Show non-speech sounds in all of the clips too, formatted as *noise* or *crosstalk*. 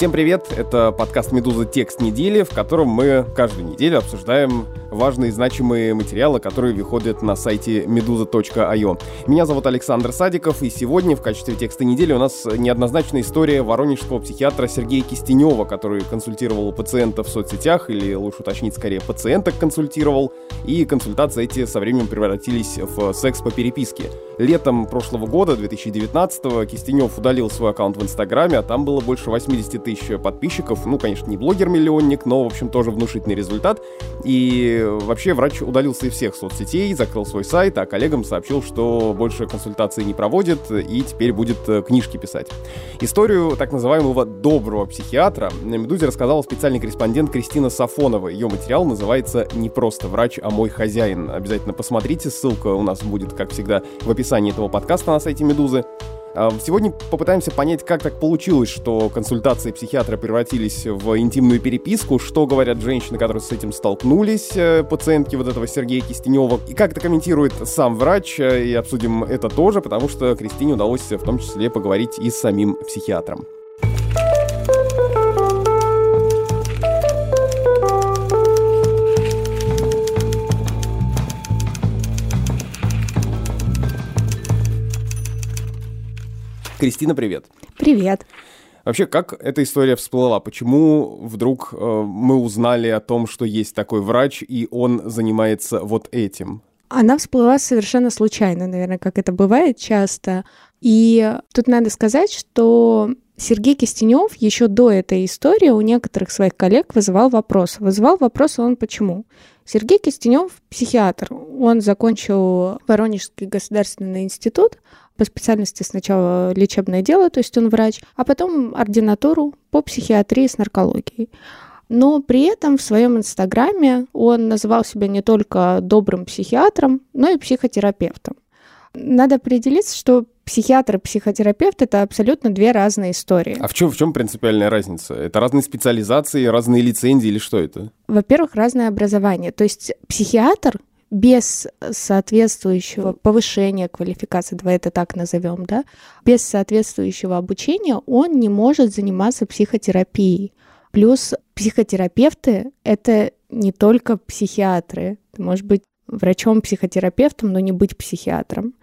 Всем привет! Это подкаст «Медуза. Текст недели», в котором мы каждую неделю обсуждаем важные и значимые материалы, которые выходят на сайте meduza.io. Меня зовут Александр Садиков, и сегодня в качестве текста недели у нас неоднозначная история воронежского психиатра Сергея Кистенева, который консультировал пациентов в соцсетях, или лучше уточнить, скорее, пациенток консультировал, и консультации эти со временем превратились в секс по переписке. Летом прошлого года, 2019-го, Кистенев удалил свой аккаунт в Инстаграме, а там было больше 80 тысяч подписчиков. Ну, конечно, не блогер-миллионник, но, в общем, тоже внушительный результат. И вообще врач удалился из всех соцсетей, закрыл свой сайт, а коллегам сообщил, что больше консультаций не проводит и теперь будет э, книжки писать. Историю так называемого доброго психиатра на «Медузе» рассказала специальный корреспондент Кристина Сафонова. Ее материал называется «Не просто врач, а мой хозяин». Обязательно посмотрите, ссылка у нас будет, как всегда, в описании этого подкаста на сайте «Медузы». А, сегодня попытаемся понять, как так получилось, что консультации психиатра превратились в интимную переписку, что говорят женщины, которые с этим столкнулись, э, пациентки вот этого Сергея Кистенева, и как это комментирует сам врач, э, и обсудим это тоже, потому что Кристине удалось в том числе поговорить и с самим психиатром. Кристина, привет. Привет. Вообще, как эта история всплыла? Почему вдруг э, мы узнали о том, что есть такой врач, и он занимается вот этим? Она всплыла совершенно случайно, наверное, как это бывает часто. И тут надо сказать, что Сергей Кистенев еще до этой истории у некоторых своих коллег вызывал вопрос. Вызывал вопрос он почему. Сергей Кистенев психиатр. Он закончил Воронежский государственный институт, по специальности сначала лечебное дело, то есть он врач, а потом ординатуру по психиатрии с наркологией. Но при этом в своем инстаграме он называл себя не только добрым психиатром, но и психотерапевтом. Надо определиться, что психиатр и психотерапевт это абсолютно две разные истории. А в чем, в чем принципиальная разница? Это разные специализации, разные лицензии или что это? Во-первых, разное образование. То есть психиатр без соответствующего повышения квалификации, давай это так назовем, да, без соответствующего обучения он не может заниматься психотерапией. Плюс психотерапевты — это не только психиатры. Ты можешь быть врачом-психотерапевтом, но не быть психиатром.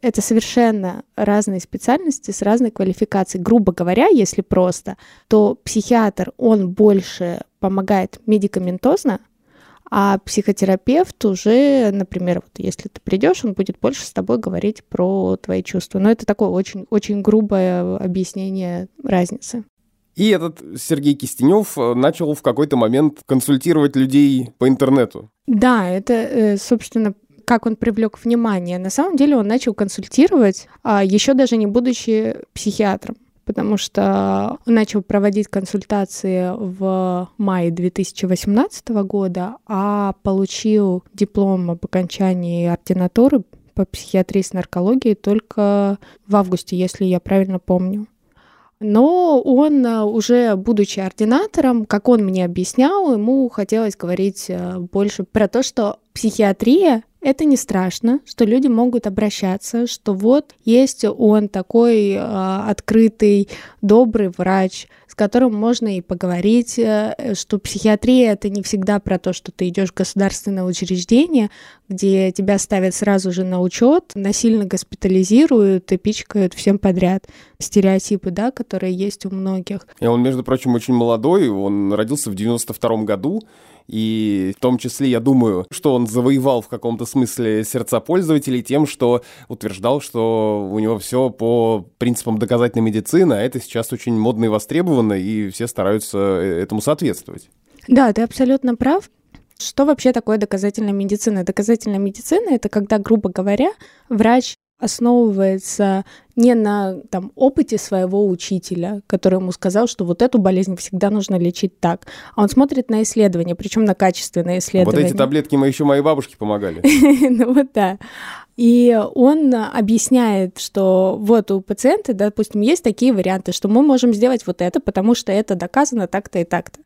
Это совершенно разные специальности с разной квалификацией. Грубо говоря, если просто, то психиатр, он больше помогает медикаментозно, а психотерапевт уже, например, вот если ты придешь, он будет больше с тобой говорить про твои чувства. Но это такое очень, очень грубое объяснение разницы. И этот Сергей Кистенев э, начал в какой-то момент консультировать людей по интернету. Да, это, э, собственно, как он привлек внимание. На самом деле он начал консультировать, а еще даже не будучи психиатром потому что начал проводить консультации в мае 2018 года, а получил диплом об окончании ординатуры по психиатрии с наркологией только в августе, если я правильно помню. Но он, уже будучи ординатором, как он мне объяснял, ему хотелось говорить э, больше про то, что психиатрия это не страшно, что люди могут обращаться, что вот есть он такой э, открытый, добрый врач, с которым можно и поговорить, э, что психиатрия это не всегда про то, что ты идешь в государственное учреждение, где тебя ставят сразу же на учет, насильно госпитализируют и пичкают всем подряд. Стереотипы, да, которые есть у многих. И он, между прочим, очень молодой, он родился в 92 году, и в том числе, я думаю, что он завоевал в каком-то смысле сердца пользователей тем, что утверждал, что у него все по принципам доказательной медицины, а это сейчас очень модно и востребовано, и все стараются э, этому соответствовать. Да, ты абсолютно прав. Что вообще такое доказательная медицина? Доказательная медицина — это когда, грубо говоря, врач основывается не на там, опыте своего учителя, который ему сказал, что вот эту болезнь всегда нужно лечить так, а он смотрит на исследования, причем на качественные исследования. Вот эти таблетки мы еще моей бабушке помогали. *laughs* Ну вот да. И он объясняет, что вот у пациента, допустим, есть такие варианты, что мы можем сделать вот это, потому что это доказано так-то и так-то.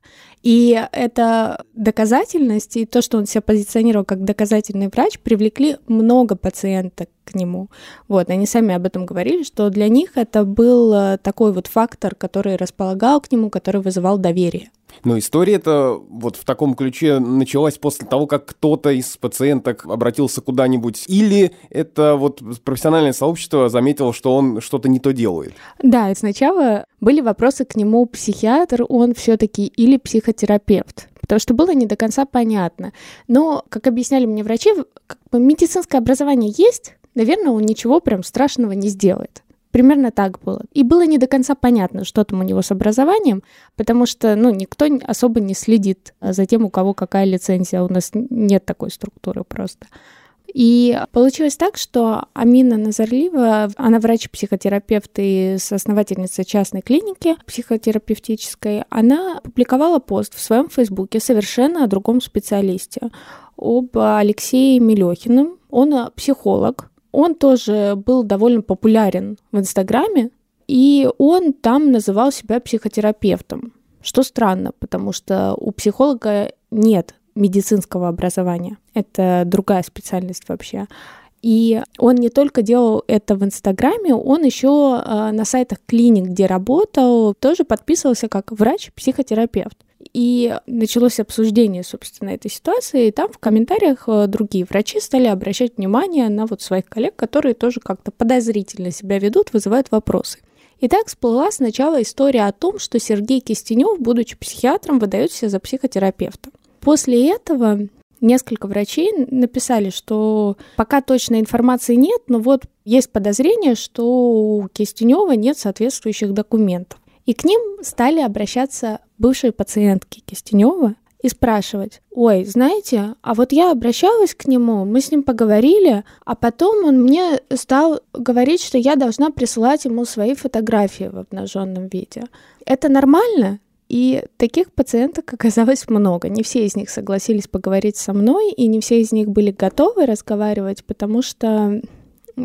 И эта доказательность и то, что он себя позиционировал как доказательный врач, привлекли много пациенток к нему. Вот, они сами об этом говорили, что для них это был э, такой вот фактор, который располагал к нему, который вызывал доверие. Но история-то вот в таком ключе началась после того, как кто-то из пациенток обратился куда-нибудь, или это вот профессиональное сообщество заметило, что он что-то не то делает? Да, и сначала были вопросы к нему психиатр, он все-таки или психотерапевт потому что было не до конца понятно. Но, как объясняли мне врачи, медицинское образование есть, наверное, он ничего прям страшного не сделает. Примерно так было. И было не до конца понятно, что там у него с образованием, потому что, ну, никто особо не следит за тем, у кого какая лицензия. У нас нет такой структуры просто. И получилось так, что Амина Назарлива, она врач-психотерапевт и соосновательница частной клиники психотерапевтической, она публиковала пост в своем фейсбуке совершенно о другом специалисте, об Алексее Мелехиным. Он психолог, он тоже был довольно популярен в Инстаграме, и он там называл себя психотерапевтом. Что странно, потому что у психолога нет медицинского образования. Это другая специальность вообще. И он не только делал это в Инстаграме, он еще э, на сайтах клиник, где работал, тоже подписывался как врач-психотерапевт. И началось обсуждение, собственно, этой ситуации, и там в комментариях э, другие врачи стали обращать внимание на вот своих коллег, которые тоже как-то подозрительно себя ведут, вызывают вопросы. И так всплыла сначала история о том, что Сергей Кистенев, будучи психиатром, выдает себя за психотерапевта. После этого несколько врачей написали, что пока точной информации нет, но вот есть подозрение, что у Кистенева нет соответствующих документов. И к ним стали обращаться бывшие пациентки Кистенева и спрашивать, ой, знаете, а вот я обращалась к нему, мы с ним поговорили, а потом он мне стал говорить, что я должна присылать ему свои фотографии в обнаженном виде. Это нормально? И таких пациенток оказалось много. Не все из них согласились поговорить со мной, и не все из них были готовы разговаривать, потому что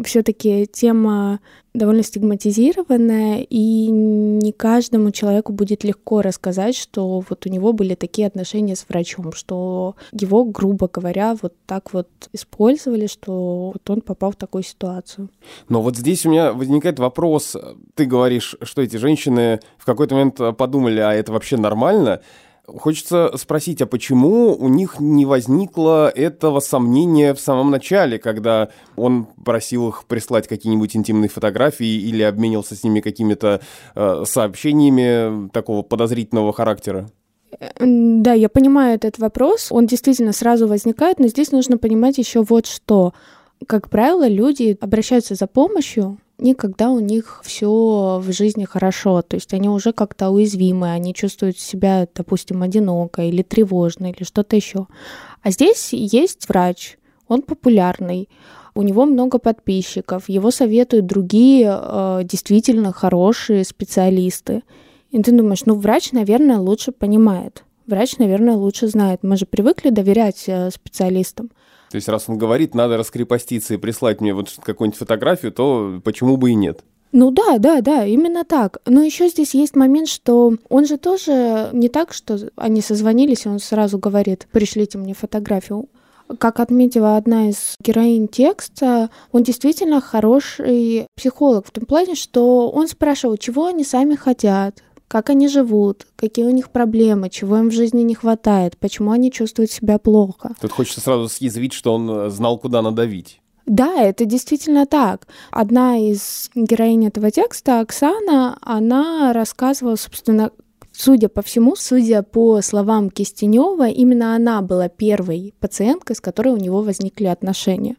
все-таки тема довольно стигматизированная, и не каждому человеку будет легко рассказать, что вот у него были такие отношения с врачом, что его, грубо говоря, вот так вот использовали, что вот он попал в такую ситуацию. Но вот здесь у меня возникает вопрос. Ты говоришь, что эти женщины в какой-то момент подумали, а это вообще нормально? Хочется спросить, а почему у них не возникло этого сомнения в самом начале, когда он просил их прислать какие-нибудь интимные фотографии или обменился с ними какими-то э, сообщениями такого подозрительного характера? Да, я понимаю этот вопрос. Он действительно сразу возникает, но здесь нужно понимать еще вот что. Как правило, люди обращаются за помощью не когда у них все в жизни хорошо, то есть они уже как-то уязвимы, они чувствуют себя, допустим, одиноко или тревожно или что-то еще. А здесь есть врач, он популярный, у него много подписчиков, его советуют другие э, действительно хорошие специалисты. И ты думаешь, ну врач, наверное, лучше понимает, врач, наверное, лучше знает. Мы же привыкли доверять э, специалистам. То есть, раз он говорит, надо раскрепоститься и прислать мне вот какую-нибудь фотографию, то почему бы и нет? Ну да, да, да, именно так. Но еще здесь есть момент, что он же тоже не так, что они созвонились, и он сразу говорит, пришлите мне фотографию. Как отметила одна из героинь текста, он действительно хороший психолог в том плане, что он спрашивал, чего они сами хотят, как они живут, какие у них проблемы, чего им в жизни не хватает, почему они чувствуют себя плохо. Тут хочется сразу съязвить, что он э, знал, куда надавить. Да, это действительно так. Одна из героинь этого текста, Оксана, она рассказывала, собственно, Судя по всему, судя по словам Кистенева, именно она была первой пациенткой, с которой у него возникли отношения.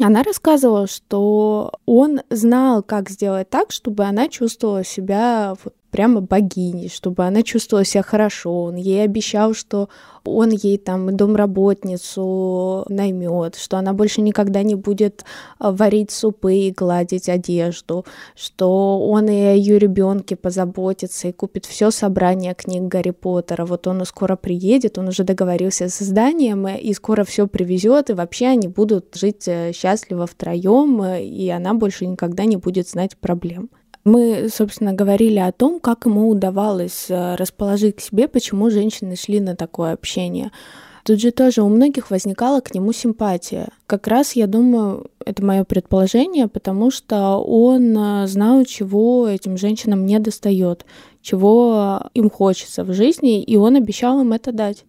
Она рассказывала, что он знал, как сделать так, чтобы она чувствовала себя вот прямо богиней, чтобы она чувствовала себя хорошо. Он ей обещал, что он ей там домработницу наймет, что она больше никогда не будет а, варить супы и гладить одежду, что он и о ее ребенке позаботится и купит все собрание книг Гарри Поттера. Вот он скоро приедет, он уже договорился с изданием и скоро все привезет, и вообще они будут жить э, счастливо втроем, э, и она больше никогда не будет знать проблем. Мы, собственно, говорили о том, как ему удавалось э, расположить к себе, почему женщины шли на такое общение. Тут же тоже у многих возникала к нему симпатия. Как раз, я думаю, это мое предположение, потому что он э, знал, чего этим женщинам не достает, чего им хочется в жизни, и он обещал им это дать.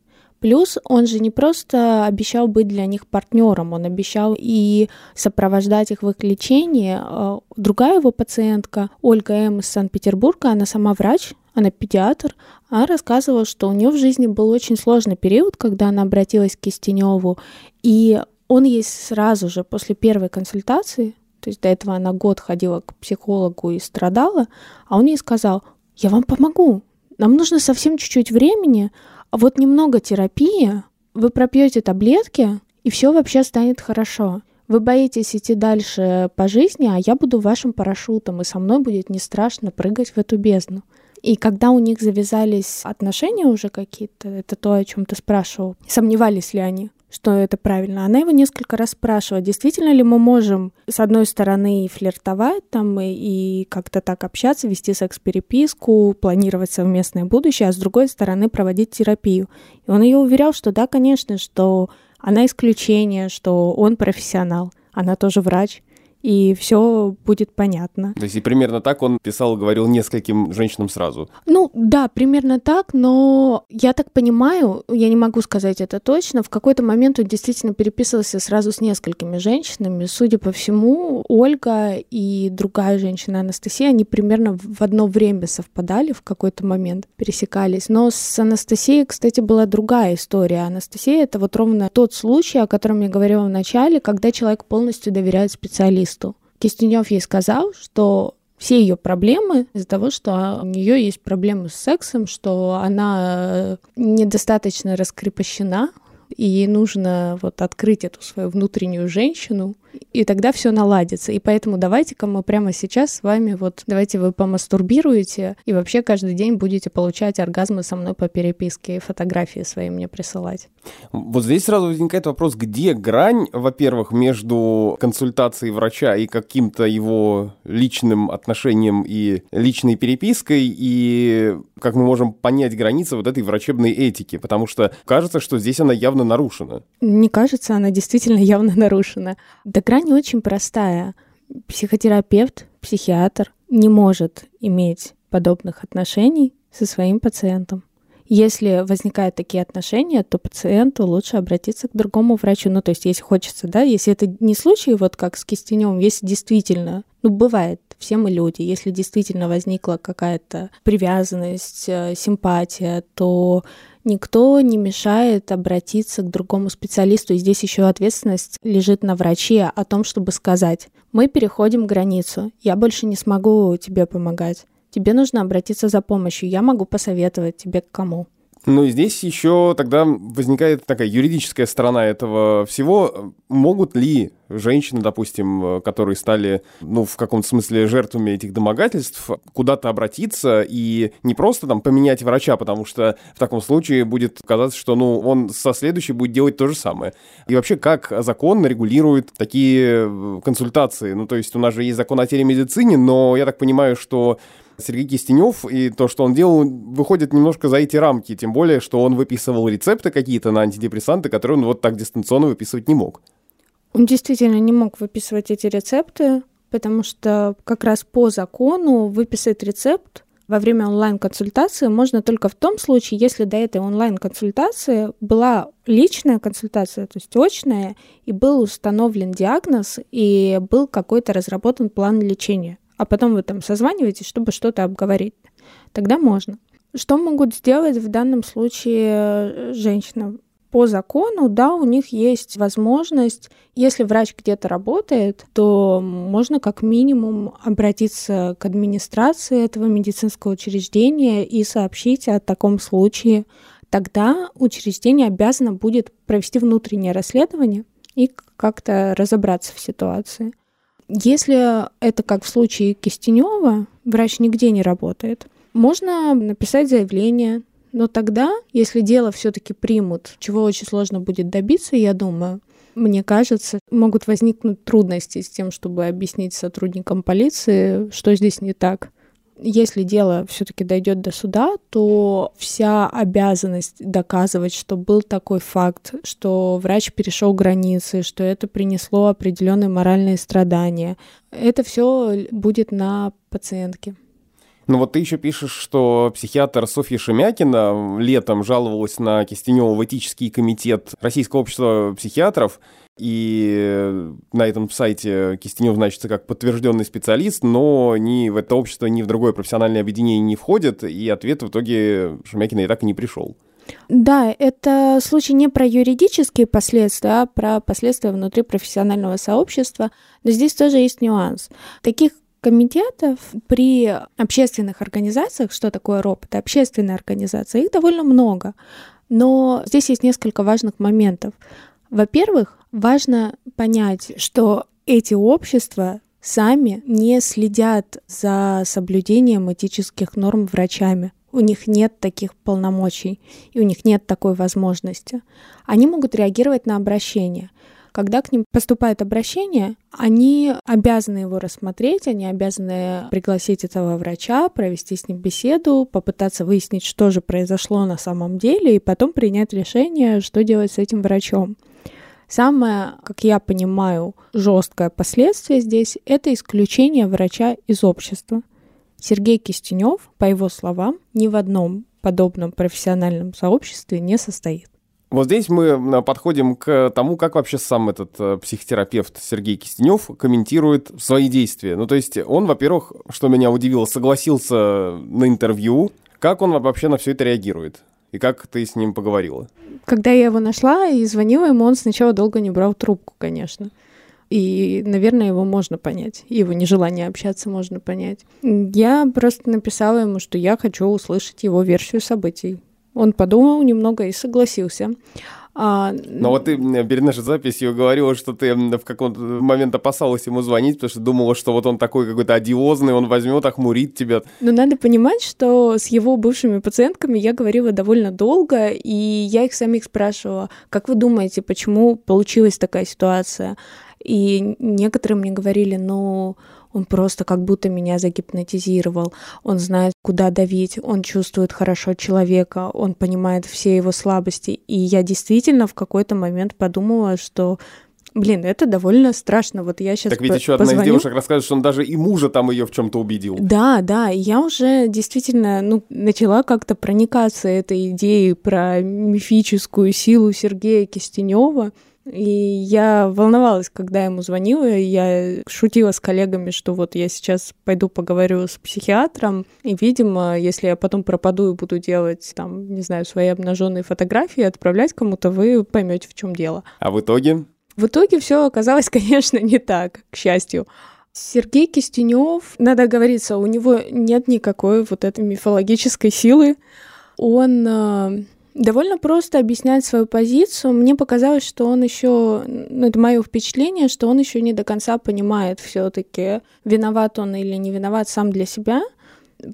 Плюс он же не просто обещал быть для них партнером, он обещал и сопровождать их в их лечении. А, другая его пациентка, Ольга М. из Санкт-Петербурга, она сама врач, она педиатр, она рассказывала, что у нее в жизни был очень сложный период, когда она обратилась к Кистеневу, и он ей сразу же после первой консультации, то есть до этого она год ходила к психологу и страдала, а он ей сказал, я вам помогу, нам нужно совсем чуть-чуть времени, а вот немного терапии, вы пропьете таблетки, и все вообще станет хорошо. Вы боитесь идти дальше по жизни, а я буду вашим парашютом, и со мной будет не страшно прыгать в эту бездну. И когда у них завязались отношения уже какие-то, это то, о чем ты спрашивал, сомневались ли они, что это правильно. Она его несколько раз спрашивала, действительно ли мы можем, с одной стороны, флиртовать там и, и как-то так общаться, вести секс-переписку, планировать совместное будущее, а с другой стороны проводить терапию. И он ее уверял, что да, конечно, что она исключение, что он профессионал, она тоже врач, и все будет понятно. То есть и примерно так он писал, говорил нескольким женщинам сразу? Ну да, примерно так, но я так понимаю, я не могу сказать это точно, в какой-то момент он действительно переписывался сразу с несколькими женщинами. Судя по всему, Ольга и другая женщина Анастасия, они примерно в одно время совпадали в какой-то момент, пересекались. Но с Анастасией, кстати, была другая история. Анастасия — это вот ровно тот случай, о котором я говорила в начале, когда человек полностью доверяет специалисту специалисту. Кистенев ей сказал, что все ее проблемы из-за того, что у нее есть проблемы с сексом, что она недостаточно раскрепощена, и ей нужно вот открыть эту свою внутреннюю женщину, и тогда все наладится. И поэтому давайте-ка мы прямо сейчас с вами вот, давайте вы помастурбируете, и вообще каждый день будете получать оргазмы со мной по переписке и фотографии свои мне присылать. Вот здесь сразу возникает вопрос, где грань, во-первых, между консультацией врача и каким-то его личным отношением и личной перепиской, и как мы можем понять границы вот этой врачебной этики, потому что кажется, что здесь она явно нарушена. Не кажется, она действительно *laughs* явно нарушена. Да грань очень простая. Психотерапевт, психиатр не может иметь подобных отношений со своим пациентом. Если возникают такие отношения, то пациенту лучше обратиться к другому врачу. Ну, то есть, если хочется, да, если это не случай, вот как с кистенем, если действительно, ну, бывает, все мы люди, если действительно возникла какая-то привязанность, э, симпатия, то никто не мешает обратиться к другому специалисту. И здесь еще ответственность лежит на враче о том, чтобы сказать, мы переходим границу, я больше не смогу тебе помогать. Тебе нужно обратиться за помощью, я могу посоветовать тебе к кому. Ну, здесь еще тогда возникает такая юридическая сторона этого всего. Могут ли женщины, допустим, которые стали, ну, в каком-то смысле жертвами этих домогательств, куда-то обратиться и не просто там поменять врача, потому что в таком случае будет казаться, что, ну, он со следующей будет делать то же самое. И вообще, как закон регулирует такие консультации? Ну, то есть у нас же есть закон о телемедицине, но я так понимаю, что Сергей Кистенев и то, что он делал, выходит немножко за эти рамки, тем более, что он выписывал рецепты какие-то на антидепрессанты, которые он вот так дистанционно выписывать не мог. Он действительно не мог выписывать эти рецепты, потому что как раз по закону выписать рецепт во время онлайн-консультации можно только в том случае, если до этой онлайн-консультации была личная консультация, то есть очная, и был установлен диагноз, и был какой-то разработан план лечения а потом вы там созваниваетесь, чтобы что-то обговорить, тогда можно. Что могут сделать в данном случае э, женщина? по закону, да, у них есть возможность, если врач где-то работает, то можно как минимум обратиться к администрации этого медицинского учреждения и сообщить о таком случае. Тогда учреждение обязано будет провести внутреннее расследование и как-то разобраться в ситуации. Если это как в случае Кистенева, врач нигде не работает, можно написать заявление, но тогда, если дело все-таки примут, чего очень сложно будет добиться, я думаю, мне кажется, могут возникнуть трудности с тем, чтобы объяснить сотрудникам полиции, что здесь не так. Если дело все-таки дойдет до суда, то вся обязанность доказывать, что был такой факт, что врач перешел границы, что это принесло определенные моральные страдания, это все будет на пациентке. Ну вот ты еще пишешь, что психиатр Софья Шемякина летом жаловалась на Кистенева в этический комитет Российского общества психиатров, и на этом сайте Кистенев значится как подтвержденный специалист, но ни в это общество, ни в другое профессиональное объединение не входит, и ответ в итоге Шемякина и так и не пришел. Да, это случай не про юридические последствия, а про последствия внутри профессионального сообщества. Но здесь тоже есть нюанс. Таких комитетов при общественных организациях, что такое РОП, это общественная организация, их довольно много. Но здесь есть несколько важных моментов. Во-первых, важно понять, что эти общества сами не следят за соблюдением этических норм врачами. У них нет таких полномочий, и у них нет такой возможности. Они могут реагировать на обращение. Когда к ним поступает обращение, они обязаны его рассмотреть, они обязаны пригласить этого врача, провести с ним беседу, попытаться выяснить, что же произошло на самом деле, и потом принять решение, что делать с этим врачом. Самое, как я понимаю, жесткое последствие здесь — это исключение врача из общества. Сергей Кистенев, по его словам, ни в одном подобном профессиональном сообществе не состоит. Вот здесь мы э, подходим к тому, как вообще сам этот э, психотерапевт Сергей Кистенев комментирует свои действия. Ну, то есть он, во-первых, что меня удивило, согласился на интервью. Как он вообще на все это реагирует? И как ты с ним поговорила? Когда я его нашла и звонила ему, он сначала долго не брал трубку, конечно. И, наверное, его можно понять. Его нежелание общаться можно понять. Я просто написала ему, что я хочу услышать его версию событий. Он подумал немного и согласился. А... Но вот ты перед нашей записью говорила, что ты в какой-то момент опасалась ему звонить, потому что думала, что вот он такой какой-то одиозный, он возьмет, охмурит тебя. Но надо понимать, что с его бывшими пациентками я говорила довольно долго, и я их самих спрашивала, как вы думаете, почему получилась такая ситуация? И некоторые мне говорили, ну, он просто как будто меня загипнотизировал. Он знает, куда давить, он чувствует хорошо человека, он понимает все его слабости. И я действительно в какой-то момент подумала, что Блин, это довольно страшно. Вот я сейчас Так ведь еще одна из девушек рассказывает, что он даже и мужа там ее в чем-то убедил. Да, да. Я уже действительно ну, начала как-то проникаться этой идеей про мифическую силу Сергея Кистенева. И я волновалась, когда ему звонила, я шутила с коллегами, что вот я сейчас пойду поговорю с психиатром, и, видимо, если я потом пропаду и буду делать, там, не знаю, свои обнаженные фотографии, отправлять кому-то, вы поймете, в чем дело. А в итоге? В итоге все оказалось, *laughs* конечно, не так, к счастью. Сергей Кистенев, надо говориться, у него нет никакой вот этой мифологической силы. Он э, довольно просто объяснять свою позицию. Мне показалось, что он еще, ну, это мое впечатление, что он еще не до конца понимает все-таки, виноват он или не виноват сам для себя.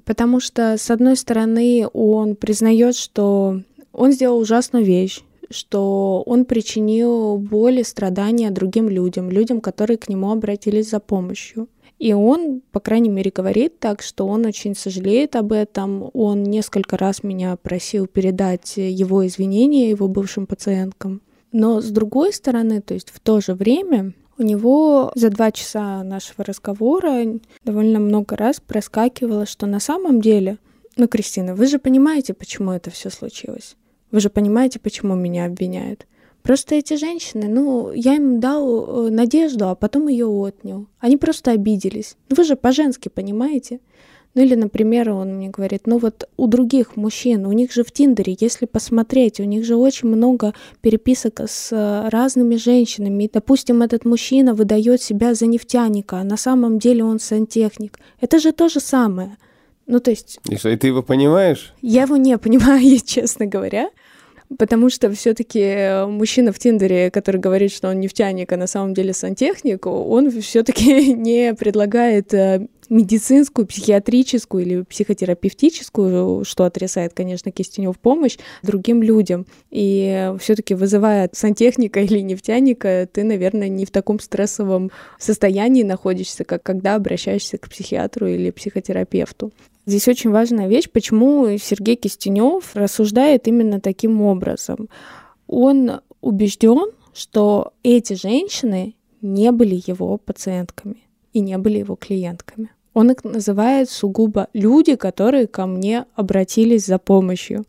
Потому что, с одной стороны, он признает, что он сделал ужасную вещь, что он причинил боль и страдания другим людям, людям, которые к нему обратились за помощью. И он, по крайней мере, говорит так, что он очень сожалеет об этом. Он несколько раз меня просил передать его извинения его бывшим пациенткам. Но с другой стороны, то есть в то же время у него за два часа нашего разговора довольно много раз проскакивало, что на самом деле, ну, Кристина, вы же понимаете, почему это все случилось. Вы же понимаете, почему меня обвиняют. Просто эти женщины, ну, я им дал э, надежду, а потом ее отнял. Они просто обиделись. Ну, вы же по-женски понимаете. Ну или, например, он мне говорит, ну вот у других мужчин, у них же в Тиндере, если посмотреть, у них же очень много переписок с э, разными женщинами. Допустим, этот мужчина выдает себя за нефтяника, а на самом деле он сантехник. Это же то же самое. Ну, то есть... И что, и ты его понимаешь? Я его не понимаю, *laughs* честно говоря. Потому что все-таки э, мужчина в Тиндере, который говорит, что он нефтяник, а на самом деле сантехник, он все-таки *laughs* не предлагает э, медицинскую, психиатрическую или психотерапевтическую, что отрицает, конечно, Кистенев помощь другим людям. И все-таки вызывая сантехника или нефтяника, ты, наверное, не в таком стрессовом состоянии находишься, как когда обращаешься к психиатру или психотерапевту. Здесь очень важная вещь, почему Сергей Кистенев рассуждает именно таким образом. Он убежден, что эти женщины не были его пациентками и не были его клиентками. Он их называет сугубо люди, которые ко мне обратились за помощью.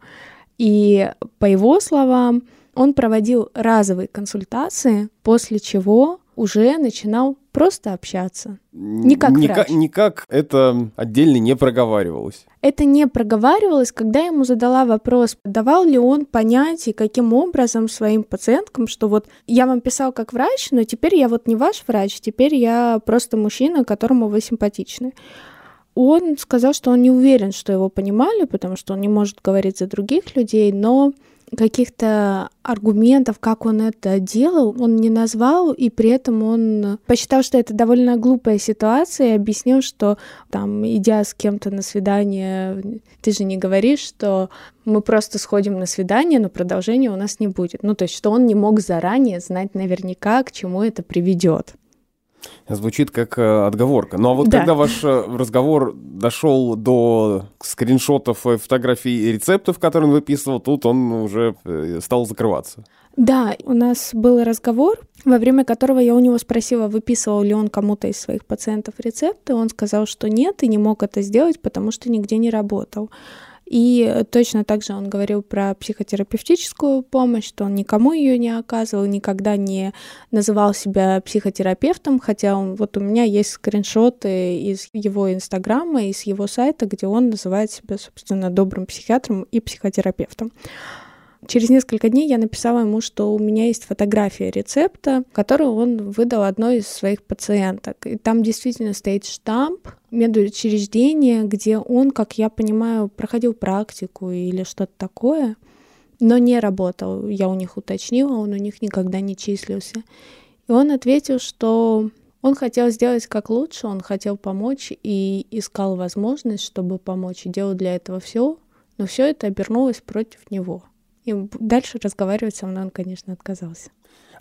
И по его словам, он проводил разовые консультации, после чего уже начинал просто общаться. Не как врач. Никак это отдельно не проговаривалось. Это не проговаривалось, когда я ему задала вопрос, давал ли он понять и каким образом своим пациенткам, что вот я вам писал как врач, но теперь я вот не ваш врач, теперь я просто мужчина, которому вы симпатичны. Он сказал, что он не уверен, что его понимали, потому что он не может говорить за других людей, но каких-то аргументов, как он это делал, он не назвал, и при этом он посчитал, что это довольно глупая ситуация, и объяснил, что там, идя с кем-то на свидание, ты же не говоришь, что мы просто сходим на свидание, но продолжения у нас не будет. Ну, то есть, что он не мог заранее знать наверняка, к чему это приведет. Звучит как э, отговорка. Ну а вот да. когда ваш э, разговор дошел до скриншотов э, фотографий и рецептов, которые он выписывал, тут он уже э, стал закрываться. Да, у нас был разговор, во время которого я у него спросила, выписывал ли он кому-то из своих пациентов рецепты. Он сказал, что нет и не мог это сделать, потому что нигде не работал. И точно так же он говорил про психотерапевтическую помощь, что он никому ее не оказывал, никогда не называл себя психотерапевтом, хотя он, вот у меня есть скриншоты из его инстаграма, из его сайта, где он называет себя, собственно, добрым психиатром и психотерапевтом. Через несколько дней я написала ему, что у меня есть фотография рецепта, которую он выдал одной из своих пациенток. И там действительно стоит штамп медучреждения, где он, как я понимаю, проходил практику или что-то такое, но не работал. Я у них уточнила, он у них никогда не числился. И он ответил, что он хотел сделать как лучше, он хотел помочь и искал возможность, чтобы помочь, и делал для этого все, но все это обернулось против него. И дальше разговаривать со мной он, конечно, отказался.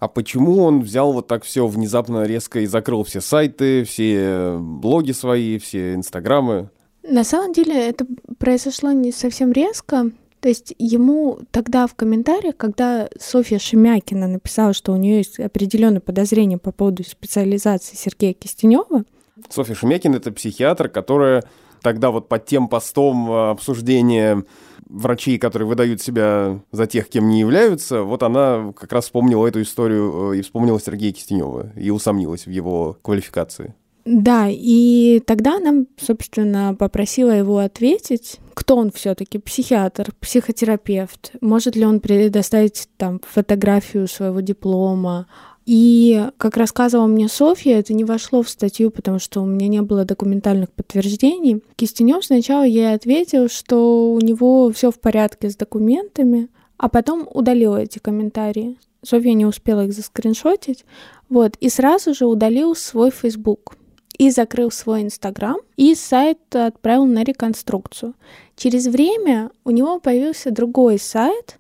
А почему он взял вот так все внезапно резко и закрыл все сайты, все блоги свои, все инстаграмы? На самом деле это произошло не совсем резко. То есть ему тогда в комментариях, когда Софья Шемякина написала, что у нее есть определенные подозрения по поводу специализации Сергея Кистенева. Софья Шемякина это психиатр, которая тогда вот под тем постом э, обсуждения врачей, которые выдают себя за тех, кем не являются, вот она как раз вспомнила эту историю э, и вспомнила Сергея Кистенева и усомнилась в его квалификации. Да, и тогда она, собственно, попросила его ответить, кто он все-таки, психиатр, психотерапевт, может ли он предоставить там фотографию своего диплома, и, как рассказывала мне Софья, это не вошло в статью, потому что у меня не было документальных подтверждений. Кистенев сначала ей ответил, что у него все в порядке с документами, а потом удалил эти комментарии. Софья не успела их заскриншотить. Вот, и сразу же удалил свой Facebook и закрыл свой Инстаграм, и сайт отправил на реконструкцию. Через время у него появился другой сайт,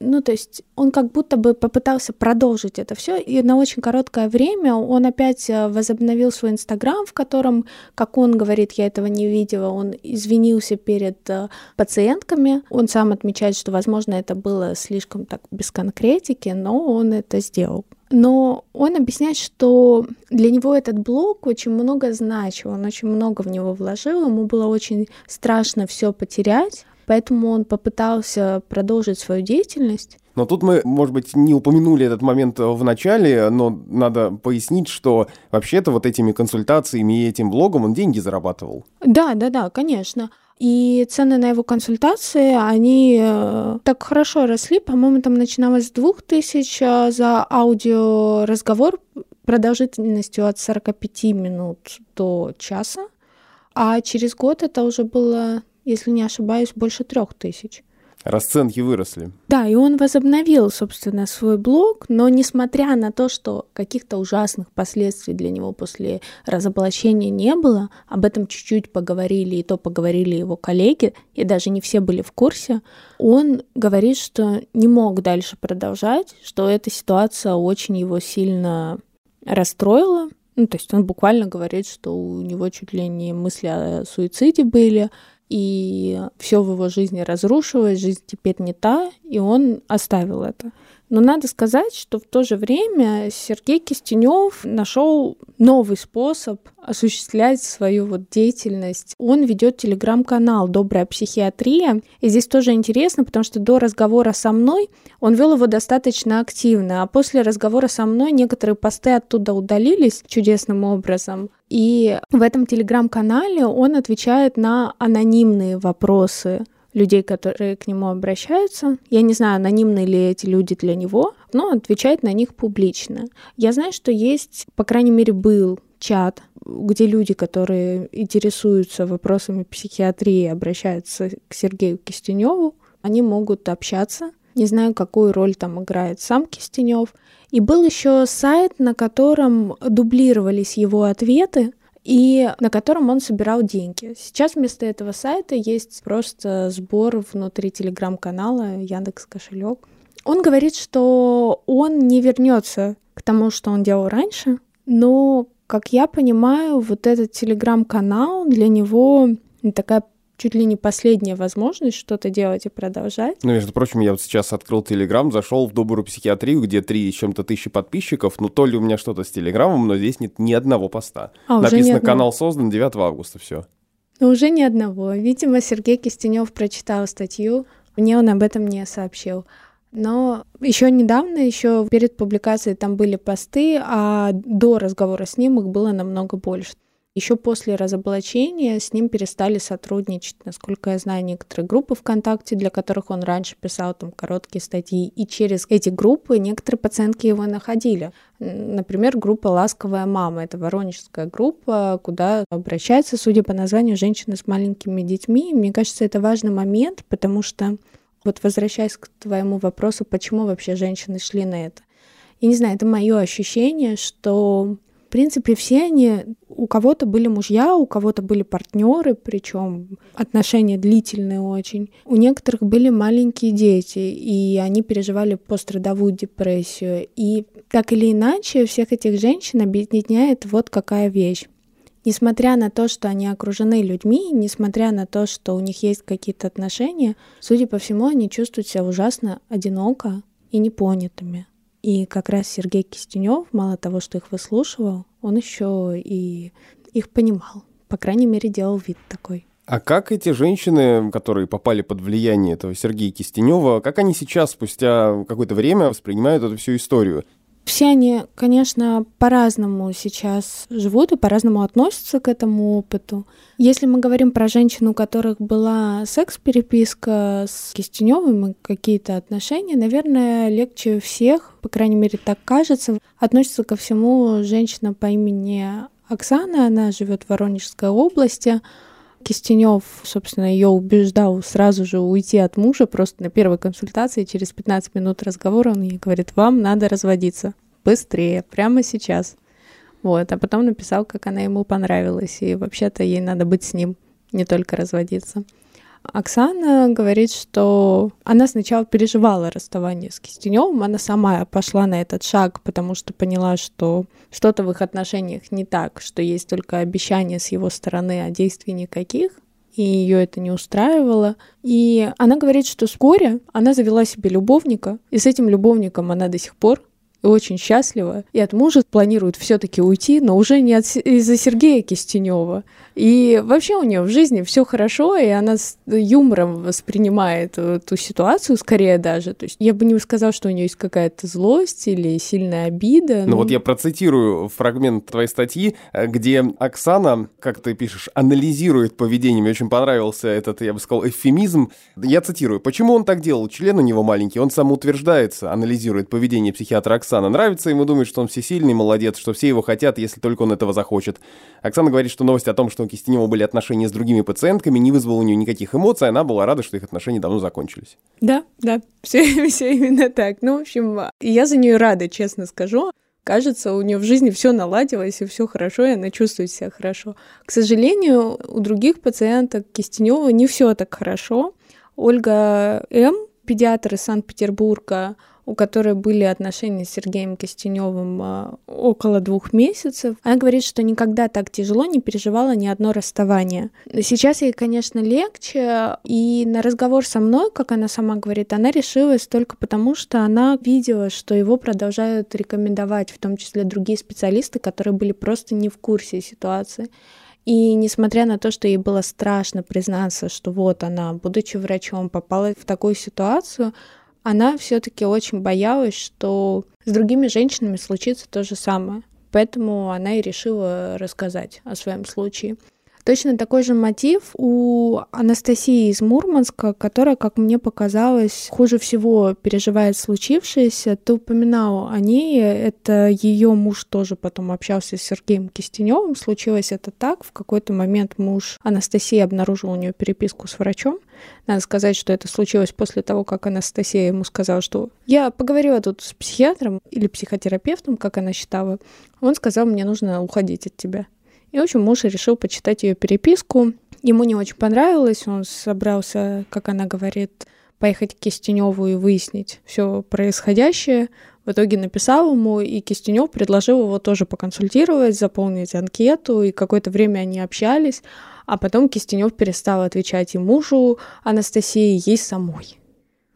ну, то есть он как будто бы попытался продолжить это все, и на очень короткое время он опять э, возобновил свой Инстаграм, в котором, как он говорит, я этого не видела, он извинился перед э, пациентками, он сам отмечает, что, возможно, это было слишком так без конкретики, но он это сделал. Но он объясняет, что для него этот блог очень много значил, он очень много в него вложил, ему было очень страшно все потерять, поэтому он попытался продолжить свою деятельность. Но тут мы, может быть, не упомянули этот момент в начале, но надо пояснить, что вообще-то вот этими консультациями и этим блогом он деньги зарабатывал. Да, да, да, конечно. И цены на его консультации, они э, так хорошо росли. По-моему, там начиналось с двух тысяч э, за аудиоразговор продолжительностью от 45 минут до часа. А через год это уже было, если не ошибаюсь, больше трех тысяч. Расценки выросли. Да, и он возобновил, собственно, свой блог, но несмотря на то, что каких-то ужасных последствий для него после разоблачения не было, об этом чуть-чуть поговорили, и то поговорили его коллеги, и даже не все были в курсе, он говорит, что не мог дальше продолжать, что эта ситуация очень его сильно расстроила, ну, то есть он буквально говорит, что у него чуть ли не мысли о суициде были, и все в его жизни разрушилось, жизнь теперь не та, и он оставил это. Но надо сказать, что в то же время Сергей Кистенев нашел новый способ осуществлять свою вот деятельность. Он ведет телеграм-канал «Добрая психиатрия». И здесь тоже интересно, потому что до разговора со мной он вел его достаточно активно, а после разговора со мной некоторые посты оттуда удалились чудесным образом. И в этом телеграм-канале он отвечает на анонимные вопросы людей, которые к нему обращаются. Я не знаю, анонимны ли эти люди для него, но отвечает на них публично. Я знаю, что есть, по крайней мере, был чат, где люди, которые интересуются вопросами психиатрии, обращаются к Сергею Кистеневу, они могут общаться. Не знаю, какую роль там играет сам Кистенев. И был еще сайт, на котором дублировались его ответы, и на котором он собирал деньги. Сейчас вместо этого сайта есть просто сбор внутри телеграм-канала Яндекс Кошелек. Он говорит, что он не вернется к тому, что он делал раньше, но, как я понимаю, вот этот телеграм-канал для него такая чуть ли не последняя возможность что-то делать и продолжать. Ну, между прочим, я вот сейчас открыл Телеграм, зашел в добрую психиатрию, где три с чем-то тысячи подписчиков. Ну, то ли у меня что-то с Телеграмом, но здесь нет ни одного поста. А, Написано, канал создан 9 августа, все. Ну, уже ни одного. Видимо, Сергей Кистенев прочитал статью, мне он об этом не сообщил. Но еще недавно, еще перед публикацией там были посты, а до разговора с ним их было намного больше. Еще после разоблачения с ним перестали сотрудничать, насколько я знаю, некоторые группы ВКонтакте, для которых он раньше писал там короткие статьи, и через эти группы некоторые пациентки его находили. Например, группа «Ласковая мама» — это воронежская группа, куда обращаются, судя по названию, женщины с маленькими детьми. И мне кажется, это важный момент, потому что вот возвращаясь к твоему вопросу, почему вообще женщины шли на это. Я не знаю, это мое ощущение, что в принципе, все они, у кого-то были мужья, у кого-то были партнеры, причем отношения длительные очень. У некоторых были маленькие дети, и они переживали пострадовую депрессию. И так или иначе, всех этих женщин объединяет вот какая вещь. Несмотря на то, что они окружены людьми, несмотря на то, что у них есть какие-то отношения, судя по всему, они чувствуют себя ужасно одиноко и непонятыми. И как раз Сергей Кистенев, мало того, что их выслушивал, он еще и их понимал. По крайней мере, делал вид такой. А как эти женщины, которые попали под влияние этого Сергея Кистенева, как они сейчас, спустя какое-то время, воспринимают эту всю историю? Все они, конечно, по-разному сейчас живут и по-разному относятся к этому опыту. Если мы говорим про женщин, у которых была секс-переписка с Кистеневым и какие-то отношения, наверное, легче всех, по крайней мере, так кажется, относится ко всему женщина по имени Оксана. Она живет в Воронежской области. Кистенев, собственно, ее убеждал сразу же уйти от мужа, просто на первой консультации, через 15 минут разговора он ей говорит, вам надо разводиться быстрее, прямо сейчас. Вот, а потом написал, как она ему понравилась, и вообще-то ей надо быть с ним, не только разводиться. Оксана говорит, что она сначала переживала расставание с Кистеневым, она сама пошла на этот шаг, потому что поняла, что что-то в их отношениях не так, что есть только обещания с его стороны, а действий никаких, и ее это не устраивало. И она говорит, что вскоре она завела себе любовника, и с этим любовником она до сих пор и очень счастлива. И от мужа планирует все-таки уйти, но уже не из-за Сергея Кистенева. И вообще у нее в жизни все хорошо, и она с юмором воспринимает эту ситуацию, скорее даже. То есть я бы не сказала, что у нее есть какая-то злость или сильная обида. Ну но... вот я процитирую фрагмент твоей статьи, где Оксана, как ты пишешь, анализирует поведение. Мне очень понравился этот, я бы сказал, эвфемизм. Я цитирую. «Почему он так делал? Член у него маленький, он самоутверждается, анализирует поведение психиатра Оксана. Нравится ему, думает, что он всесильный, молодец, что все его хотят, если только он этого захочет. Оксана говорит, что новость о том, что у Кистенева были отношения с другими пациентками, не вызвала у нее никаких эмоций, она была рада, что их отношения давно закончились. Да, да, *laughs* все, все именно так. Ну, в общем, я за нее рада, честно скажу. Кажется, у нее в жизни все наладилось, и все хорошо, и она чувствует себя хорошо. К сожалению, у других пациенток Кистенева не все так хорошо. Ольга М., педиатр из Санкт-Петербурга, у которой были отношения с Сергеем Костеневым а, около двух месяцев. Она говорит, что никогда так тяжело не переживала ни одно расставание. Сейчас ей, конечно, легче, и на разговор со мной, как она сама говорит, она решилась только потому, что она видела, что его продолжают рекомендовать, в том числе другие специалисты, которые были просто не в курсе ситуации. И несмотря на то, что ей было страшно признаться, что вот она, будучи врачом, попала в такую ситуацию, она все-таки очень боялась, что с другими женщинами случится то же самое. Поэтому она и решила рассказать о своем случае. Точно такой же мотив у Анастасии из Мурманска, которая, как мне показалось, хуже всего переживает случившееся. Ты упоминал о ней, это ее муж тоже потом общался с Сергеем Кистеневым. Случилось это так, в какой-то момент муж Анастасии обнаружил у нее переписку с врачом. Надо сказать, что это случилось после того, как Анастасия ему сказала, что я поговорила тут с психиатром или психотерапевтом, как она считала. Он сказал, мне нужно уходить от тебя. И, в общем, муж решил почитать ее переписку. Ему не очень понравилось, он собрался, как она говорит, поехать к Кистеневу и выяснить все происходящее. В итоге написал ему, и Кистенев предложил его тоже поконсультировать, заполнить анкету, и какое-то время они общались, а потом Кистенев перестал отвечать и мужу Анастасии, ей самой.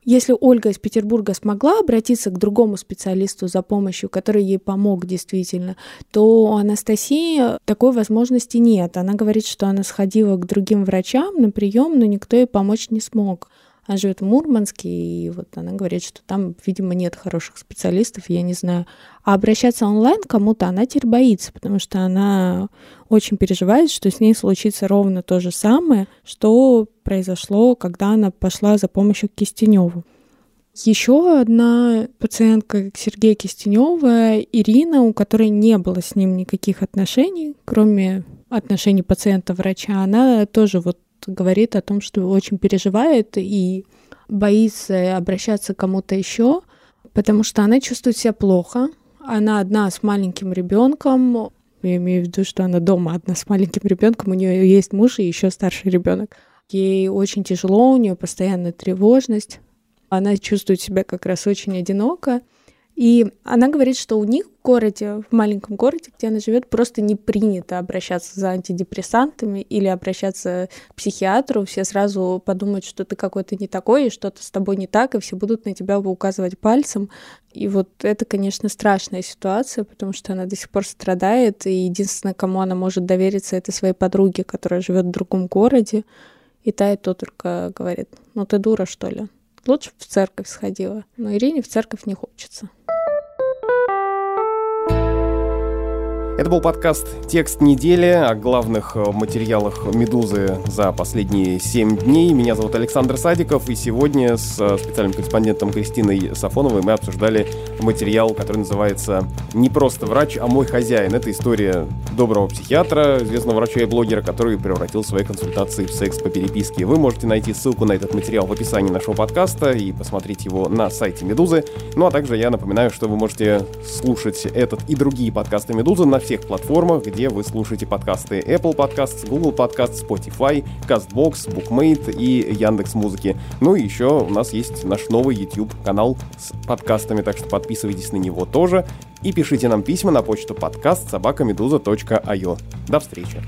Если Ольга из Петербурга смогла обратиться к другому специалисту за помощью, который ей помог действительно, то у Анастасии такой возможности нет. Она говорит, что она сходила к другим врачам на прием, но никто ей помочь не смог. Она живет в Мурманске, и вот она говорит, что там, видимо, нет хороших специалистов, я не знаю. А обращаться онлайн кому-то она теперь боится, потому что она очень переживает, что с ней случится ровно то же самое, что произошло, когда она пошла за помощью к Кистеневу. Еще одна пациентка Сергея Кистенева, Ирина, у которой не было с ним никаких отношений, кроме отношений пациента-врача, она тоже вот говорит о том, что очень переживает и боится обращаться к кому-то еще, потому что она чувствует себя плохо. Она одна с маленьким ребенком. Я имею в виду, что она дома одна с маленьким ребенком. У нее есть муж и еще старший ребенок. Ей очень тяжело, у нее постоянная тревожность. Она чувствует себя как раз очень одиноко. И она говорит, что у них в городе, в маленьком городе, где она живет, просто не принято обращаться за антидепрессантами или обращаться к психиатру. Все сразу подумают, что ты какой-то не такой, и что-то с тобой не так, и все будут на тебя указывать пальцем. И вот это, конечно, страшная ситуация, потому что она до сих пор страдает, и единственное, кому она может довериться, это своей подруге, которая живет в другом городе. И та и то только говорит, ну ты дура, что ли? Лучше в церковь сходила. Но Ирине в церковь не хочется. Это был подкаст «Текст недели» о главных э, материалах «Медузы» за последние семь дней. Меня зовут Александр Садиков, и сегодня с э, специальным корреспондентом Кристиной Сафоновой мы обсуждали материал, который называется «Не просто врач, а мой хозяин». Это история доброго психиатра, известного врача и блогера, который превратил свои консультации в секс по переписке. Вы можете найти ссылку на этот материал в описании нашего подкаста и посмотреть его на сайте «Медузы». Ну а также я напоминаю, что вы можете слушать этот и другие подкасты «Медузы» на всех платформах, где вы слушаете подкасты Apple Podcasts, Google Podcasts, Spotify, CastBox, BookMate и Яндекс Музыки. Ну и еще у нас есть наш новый YouTube канал с подкастами, так что подписывайтесь на него тоже и пишите нам письма на почту подкаст собакамедуза.io. До встречи!